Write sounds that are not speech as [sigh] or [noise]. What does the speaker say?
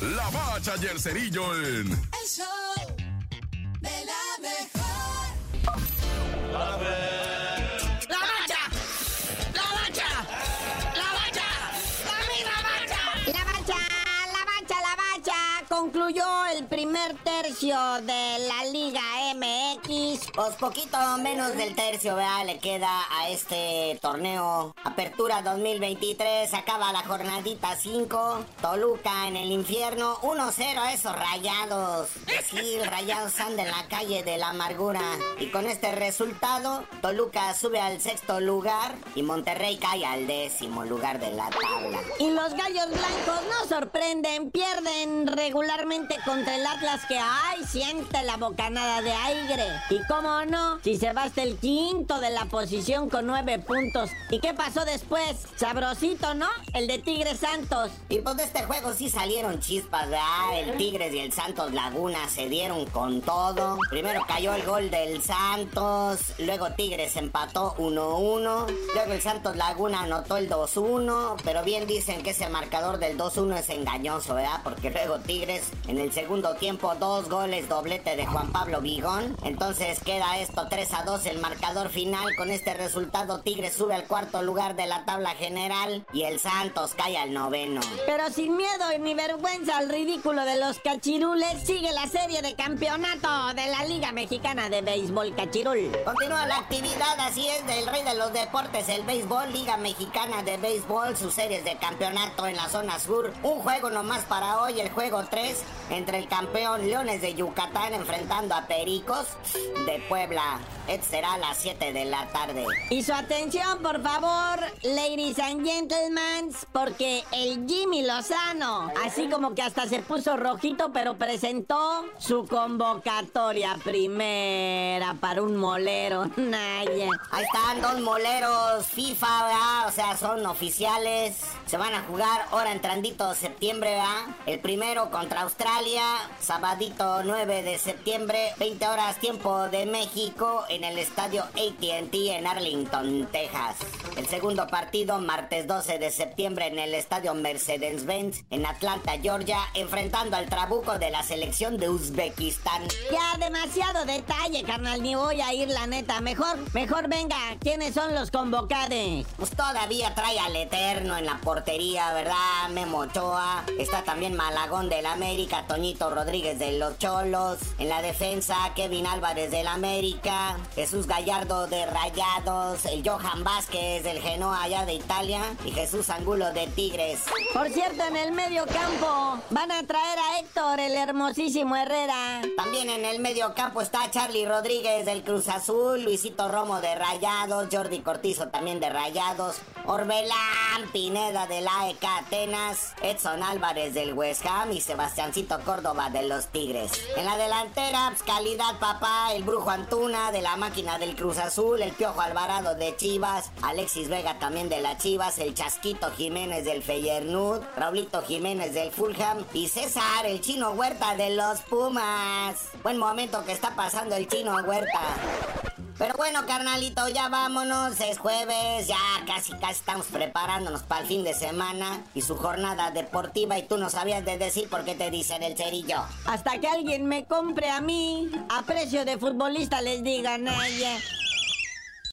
La Bacha y el Cerillo en... El show de la mejor. La bacha, la bacha, la bacha, la mira bacha. La bacha, la bacha, la bacha. Concluyó el primer de la Liga MX. Pues poquito menos del tercio, ¿verdad? Le queda a este torneo. Apertura 2023, acaba la jornadita 5. Toluca en el infierno, 1-0 a esos rayados. Sí, rayados andan en la calle de la amargura. Y con este resultado, Toluca sube al sexto lugar y Monterrey cae al décimo lugar de la tabla. Y los gallos blancos no sorprenden, pierden regularmente contra el Atlas que ay siente la bocanada de aire. Y cómo no, si se va el quinto de la posición con nueve puntos. ¿Y qué pasó después? Sabrosito, ¿no? El de Tigres Santos. Y pues de este juego sí salieron chispas, ¿verdad? El Tigres y el Santos Laguna se dieron con todo. Primero cayó el gol del Santos, luego Tigres empató 1-1, luego el Santos Laguna anotó el 2-1, pero bien dicen que ese marcador del 2-1 es engañoso, ¿verdad? Porque luego Tigres en el segundo tiempo dos goles doblete de Juan Pablo Vigón. Entonces queda esto 3-2 el marcador final. Con este resultado Tigres sube al cuarto lugar de la tabla general y el Santos cae al noveno. Pero sin miedo ni vergüenza al ridículo de los cachirules, sigue la serie de campeonato de la Liga Mexicana de Béisbol Cachirul. Continúa la actividad, así es, del rey de los deportes, el béisbol, Liga Mexicana de Béisbol, sus series de campeonato en la zona sur. Un juego nomás para hoy, el juego 3, entre el campeón Leones de Yucatán enfrentando a Pericos de Puebla. Este será a las 7 de la tarde. Y su atención, por favor, ladies and gentlemen, porque el Jimmy Lozano, así como que hasta se puso rojito, pero presentó su convocatoria primera para un molero. [laughs] Naya. Ahí están dos moleros FIFA, ¿verdad? O sea, son oficiales. Se van a jugar ahora entrandito septiembre, ¿verdad? El primero contra Australia, sabadito 9 de septiembre, 20 horas tiempo de México en el estadio ATT en Arlington, Texas. El segundo partido, martes 12 de septiembre en el estadio Mercedes-Benz en Atlanta, Georgia, enfrentando al trabuco de la selección de Uzbekistán. Ya demasiado detalle, carnal, ni voy a ir la neta. Mejor, mejor venga, ¿quiénes son los convocados? Pues todavía trae al Eterno en la portería, ¿verdad? Memo Ochoa. Está también Malagón del América, Toñito Rodríguez de los Cholos. En la defensa, Kevin Álvarez del América. Jesús Gallardo de Rayados. El Johan Vázquez del Genoa allá de Italia. Y Jesús Angulo de Tigres. Por cierto, en el medio campo van a traer a Héctor, el hermosísimo Herrera. También en el medio campo está Charlie Rodríguez del Cruz Azul, Luisito Romo de Rayados, Jordi Cortizo también de Rayados, Orbelán Pineda del AEK Atenas, Edson Álvarez del West Ham y Sebastiancito Córdoba de los Tigres. En la delantera, pues, calidad papá, el Brujo Antuna de la máquina del Cruz Azul, el Piojo Alvarado de Chivas, Alexis Vega también de las Chivas, el Chasquito Jiménez del Feyernud, Raulito Jiménez del Fulham y César, el Chino Huerta de los Pumas. Buen momento que está pasando el Chino Huerta. Pero bueno, carnalito, ya vámonos. Es jueves, ya casi casi estamos preparándonos para el fin de semana y su jornada deportiva. Y tú no sabías de decir por qué te dicen el cerillo. Hasta que alguien me compre a mí, a precio de futbolista les digan, Naya.